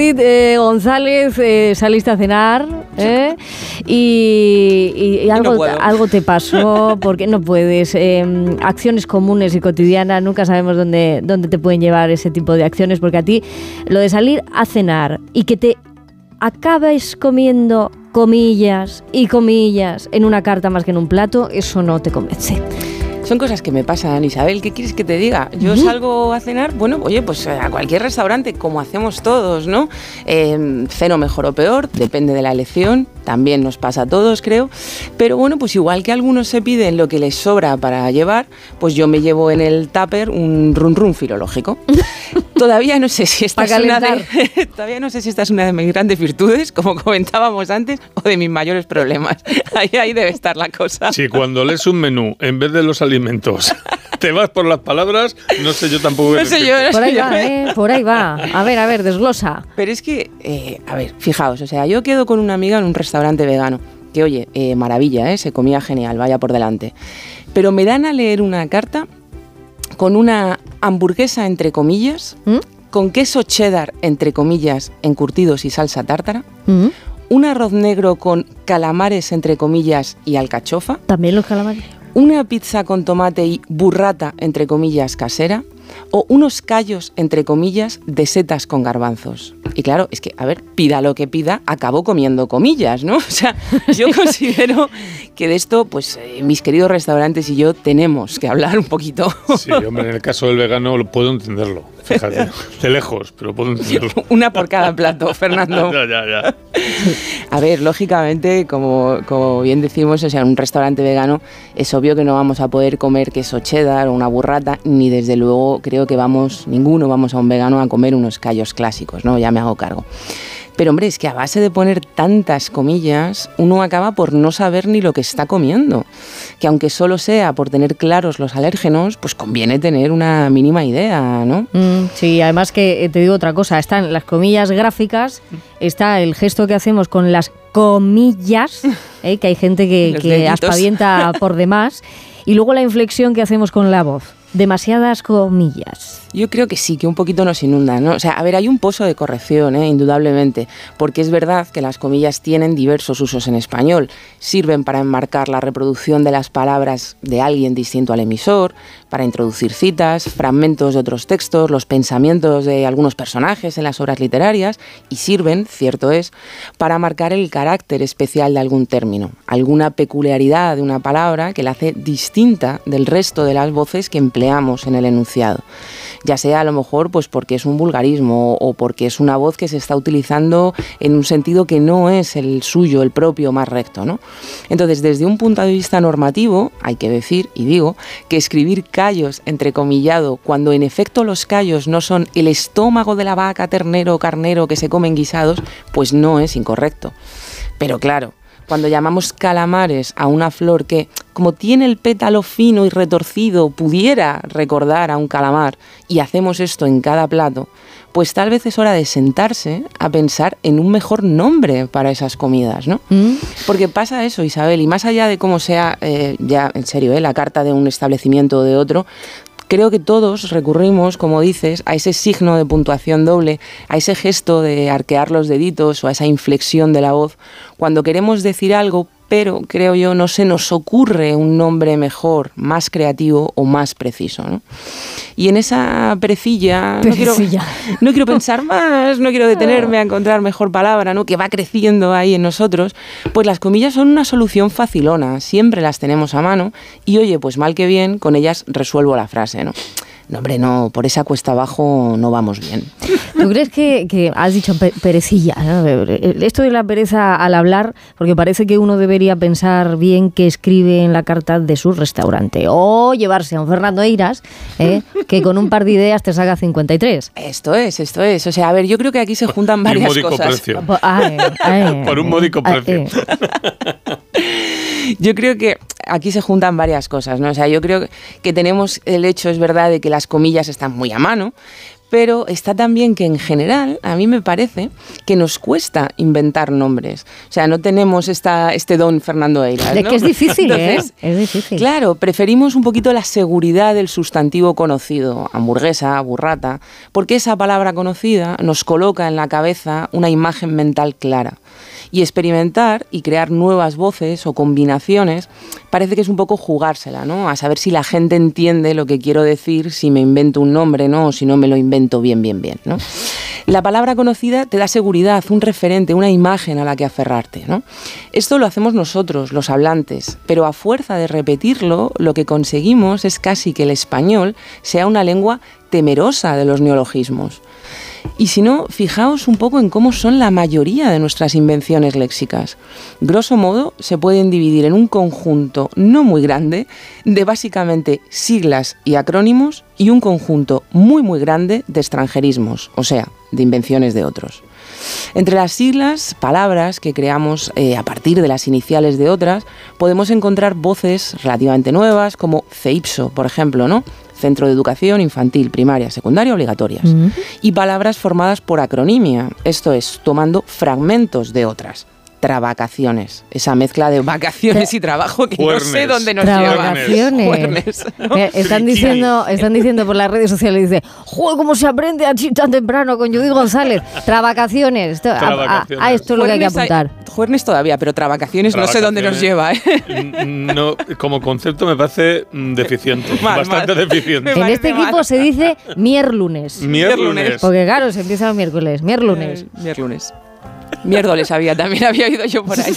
Eh, González, eh, saliste a cenar ¿eh? y, y algo, algo te pasó porque no puedes. Em, acciones comunes y cotidianas, nunca sabemos dónde, dónde te pueden llevar ese tipo de acciones, porque a ti lo de salir a cenar y que te acabes comiendo comillas y comillas en una carta más que en un plato, eso no te convence. Son cosas que me pasan, Isabel. ¿Qué quieres que te diga? Yo salgo a cenar, bueno, oye, pues eh, a cualquier restaurante, como hacemos todos, ¿no? Eh, ceno mejor o peor, depende de la elección también nos pasa a todos, creo. Pero bueno, pues igual que algunos se piden lo que les sobra para llevar, pues yo me llevo en el tupper un run run filológico. todavía no sé si esta es una de, todavía no sé si esta es una de mis grandes virtudes, como comentábamos antes, o de mis mayores problemas. Ahí, ahí debe estar la cosa. Sí, cuando lees un menú en vez de los alimentos te vas por las palabras, no sé yo tampoco. No sé yo, por ahí va, ¿eh? por ahí va. A ver, a ver, desglosa. Pero es que, eh, a ver, fijaos, o sea, yo quedo con una amiga en un restaurante vegano, que oye, eh, maravilla, ¿eh? se comía genial, vaya por delante. Pero me dan a leer una carta con una hamburguesa entre comillas, ¿Mm? con queso cheddar entre comillas, encurtidos y salsa tártara. ¿Mm? un arroz negro con calamares entre comillas y alcachofa. También los calamares una pizza con tomate y burrata, entre comillas, casera, o unos callos, entre comillas, de setas con garbanzos. Y claro, es que, a ver, pida lo que pida, acabo comiendo comillas, ¿no? O sea, yo considero que de esto, pues, eh, mis queridos restaurantes y yo tenemos que hablar un poquito. Sí, hombre, en el caso del vegano puedo entenderlo. Fíjate, de lejos, pero puedo entenderlo. Una por cada plato, Fernando. ya, ya, ya. A ver, lógicamente, como, como bien decimos, o sea, en un restaurante vegano es obvio que no vamos a poder comer queso cheddar o una burrata, ni desde luego creo que vamos, ninguno vamos a un vegano a comer unos callos clásicos, ¿no? Ya me hago cargo. Pero hombre, es que a base de poner tantas comillas, uno acaba por no saber ni lo que está comiendo. Que aunque solo sea por tener claros los alérgenos, pues conviene tener una mínima idea, ¿no? Mm, sí, además que eh, te digo otra cosa, están las comillas gráficas, está el gesto que hacemos con las comillas, ¿eh? que hay gente que, que aspavienta por demás, y luego la inflexión que hacemos con la voz demasiadas comillas. Yo creo que sí, que un poquito nos inunda, ¿no? O sea, a ver, hay un pozo de corrección, ¿eh? indudablemente, porque es verdad que las comillas tienen diversos usos en español. Sirven para enmarcar la reproducción de las palabras de alguien distinto al emisor, para introducir citas, fragmentos de otros textos, los pensamientos de algunos personajes en las obras literarias, y sirven, cierto es, para marcar el carácter especial de algún término, alguna peculiaridad de una palabra que la hace distinta del resto de las voces que empleamos en el enunciado ya sea a lo mejor pues porque es un vulgarismo o porque es una voz que se está utilizando en un sentido que no es el suyo, el propio más recto, ¿no? Entonces, desde un punto de vista normativo, hay que decir, y digo, que escribir callos entrecomillado, cuando en efecto los callos no son el estómago de la vaca, ternero o carnero que se comen guisados, pues no es incorrecto. Pero claro, cuando llamamos calamares a una flor que, como tiene el pétalo fino y retorcido, pudiera recordar a un calamar, y hacemos esto en cada plato, pues tal vez es hora de sentarse a pensar en un mejor nombre para esas comidas, ¿no? Mm. Porque pasa eso, Isabel, y más allá de cómo sea, eh, ya en serio, eh, la carta de un establecimiento o de otro, creo que todos recurrimos, como dices, a ese signo de puntuación doble, a ese gesto de arquear los deditos o a esa inflexión de la voz, cuando queremos decir algo, pero creo yo no se nos ocurre un nombre mejor, más creativo o más preciso. ¿no? Y en esa precilla, No, quiero, no quiero pensar más, no quiero detenerme a encontrar mejor palabra, ¿no? que va creciendo ahí en nosotros, pues las comillas son una solución facilona, siempre las tenemos a mano y oye, pues mal que bien, con ellas resuelvo la frase. ¿no? No, hombre, no, por esa cuesta abajo no vamos bien. ¿Tú crees que, has dicho perecilla? Esto de la pereza al hablar, porque parece que uno debería pensar bien qué escribe en la carta de su restaurante. O llevarse a un Fernando Eiras, ¿eh? que con un par de ideas te saca 53. Esto es, esto es. O sea, a ver, yo creo que aquí se juntan varias un cosas. Precio. por un módico precio. yo creo que aquí se juntan varias cosas, ¿no? O sea, yo creo que tenemos el hecho, es verdad, de que las comillas están muy a mano, pero está también que en general a mí me parece que nos cuesta inventar nombres. O sea, no tenemos esta, este don Fernando Eiras. De que es difícil, ¿eh? Es difícil. Claro, preferimos un poquito la seguridad del sustantivo conocido, hamburguesa, burrata, porque esa palabra conocida nos coloca en la cabeza una imagen mental clara y experimentar y crear nuevas voces o combinaciones parece que es un poco jugársela, ¿no? A saber si la gente entiende lo que quiero decir, si me invento un nombre, ¿no? O si no me lo invento bien, bien, bien, ¿no? La palabra conocida te da seguridad, un referente, una imagen a la que aferrarte, ¿no? Esto lo hacemos nosotros, los hablantes, pero a fuerza de repetirlo, lo que conseguimos es casi que el español sea una lengua temerosa de los neologismos. Y si no, fijaos un poco en cómo son la mayoría de nuestras invenciones léxicas. Grosso modo, se pueden dividir en un conjunto no muy grande de básicamente siglas y acrónimos y un conjunto muy muy grande de extranjerismos, o sea, de invenciones de otros. Entre las siglas, palabras que creamos eh, a partir de las iniciales de otras, podemos encontrar voces relativamente nuevas como CEIPSO, por ejemplo, ¿no? Centro de Educación Infantil, Primaria, Secundaria, Obligatorias. Y palabras formadas por acronimia, esto es, tomando fragmentos de otras travacaciones, esa mezcla de vacaciones y trabajo que no sé dónde nos lleva. Están diciendo, están diciendo por las redes sociales, dice, ¡Joder, cómo se aprende así tan temprano con Judy González! Travacaciones. A, esto es lo que hay que apuntar. Juernes todavía, pero travacaciones no sé dónde nos lleva. ¿eh? No, como concepto me parece mm, deficiente, bastante deficiente. En este equipo se dice mierlunes. Mierlunes. Porque claro, se empieza el miércoles. Mierlunes. Mierlunes. Miércoles había, también había oído yo por ahí.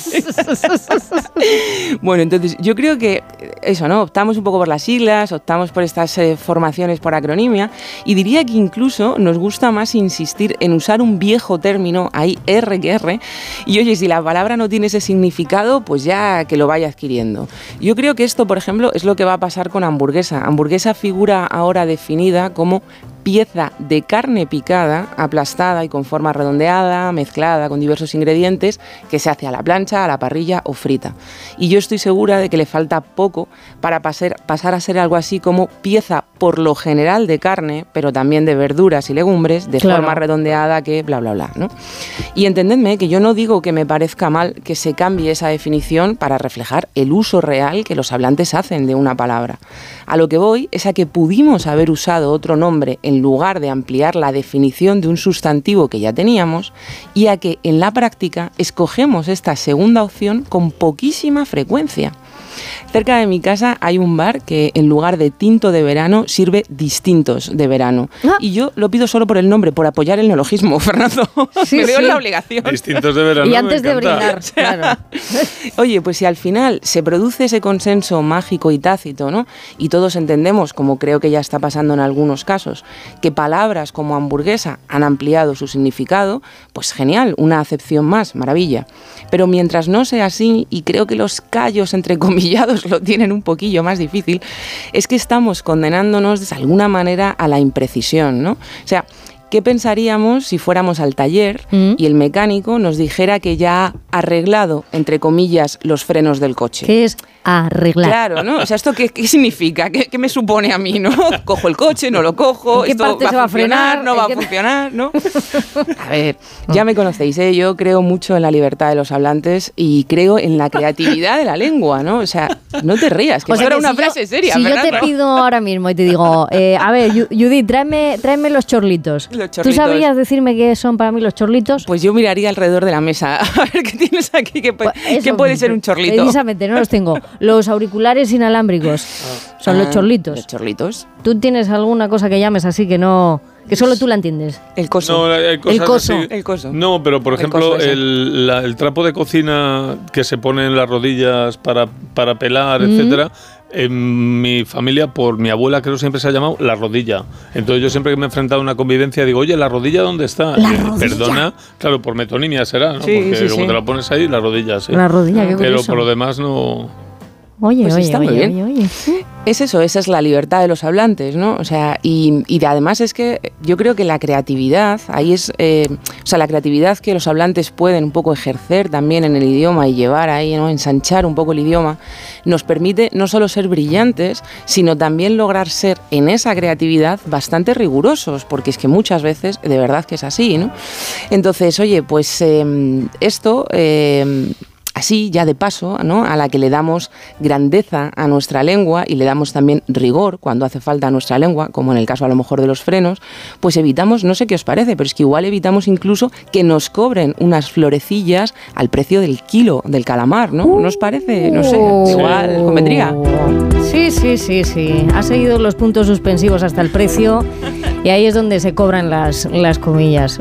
bueno, entonces yo creo que eso, ¿no? Optamos un poco por las siglas, optamos por estas eh, formaciones por acronimia y diría que incluso nos gusta más insistir en usar un viejo término, ahí R que R, y oye, si la palabra no tiene ese significado, pues ya que lo vaya adquiriendo. Yo creo que esto, por ejemplo, es lo que va a pasar con hamburguesa. Hamburguesa figura ahora definida como pieza de carne picada, aplastada y con forma redondeada, mezclada con diversos ingredientes, que se hace a la plancha, a la parrilla o frita. Y yo estoy segura de que le falta poco para pasar, pasar a ser algo así como pieza por lo general de carne, pero también de verduras y legumbres, de forma redondeada que bla, bla, bla. ¿no? Y entendedme que yo no digo que me parezca mal que se cambie esa definición para reflejar el uso real que los hablantes hacen de una palabra. A lo que voy es a que pudimos haber usado otro nombre en lugar de ampliar la definición de un sustantivo que ya teníamos y a que en la práctica escogemos esta segunda opción con poquísima frecuencia. Cerca de mi casa hay un bar que en lugar de tinto de verano sirve distintos de verano. Ah. Y yo lo pido solo por el nombre, por apoyar el neologismo, Fernando. me veo en la obligación. Distintos de verano. Y antes de brindar, claro. Oye, pues si al final se produce ese consenso mágico y tácito, ¿no? Y todos entendemos, como creo que ya está pasando en algunos casos, que palabras como hamburguesa han ampliado su significado, pues genial, una acepción más, maravilla. Pero mientras no sea así, y creo que los callos lo tienen un poquillo más difícil, es que estamos condenándonos de alguna manera a la imprecisión, ¿no? O sea, ¿Qué pensaríamos si fuéramos al taller mm. y el mecánico nos dijera que ya ha arreglado, entre comillas, los frenos del coche? ¿Qué es arreglar? Claro, ¿no? O sea, ¿esto qué, significa? ¿Qué, me supone a mí, no? Cojo el coche, no lo cojo, ¿Qué esto va, a frenar, no va a funcionar, ¿no? A ver, ya me conocéis, ¿eh? Yo creo mucho en la libertad de los hablantes y creo en la creatividad de la lengua, ¿no? O sea, no te rías, que eso era una frase seria, Si yo te pido ahora mismo y te digo, eh, a ver, Judith, tráeme, tráeme los chorlitos. ¿Tú sabrías decirme qué son para mí los chorlitos? Pues yo miraría alrededor de la mesa a ver qué tienes aquí, qué, puede, pues ser un chorlito. Precisamente, no los tengo. Los auriculares inalámbricos son los ah, chorlitos. Los chorlitos. ¿Tú tienes alguna cosa que llames así que no... Que solo tú la entiendes. El coso. No, el coso. El coso. No, pero por ejemplo, el, trapo de cocina que se pone en las rodillas para, para pelar, etcétera, en mi familia, por mi abuela, creo siempre se ha llamado la rodilla. Entonces yo siempre que me he enfrentado a una convivencia digo, oye, ¿la rodilla dónde está? Perdona, claro, por metonimia será, ¿no? Porque como te la pones ahí, la rodilla, sí. La rodilla, qué Pero por lo demás no... Oye, pues oye, oye, oye, oye, Es eso, esa es la libertad de los hablantes, ¿no? O sea, y, y además es que yo creo que la creatividad, ahí es, eh, o sea, la creatividad que los hablantes pueden un poco ejercer también en el idioma y llevar ahí, ¿no? Ensanchar un poco el idioma, nos permite no solo ser brillantes, sino también lograr ser en esa creatividad bastante rigurosos, porque es que muchas veces de verdad que es así, ¿no? Entonces, oye, pues em, esto... Em, así ya de paso, ¿no? a la que le damos grandeza a nuestra lengua y le damos también rigor cuando hace falta a nuestra lengua, como en el caso a lo mejor de los frenos, pues evitamos, no sé qué os parece, pero es que igual evitamos incluso que nos cobren unas florecillas al precio del kilo del calamar, ¿no? ¿No os parece? No sé, igual convendría. Sí, sí, sí, sí. Ha seguido los puntos suspensivos hasta el precio y ahí es donde se cobran las, las comillas.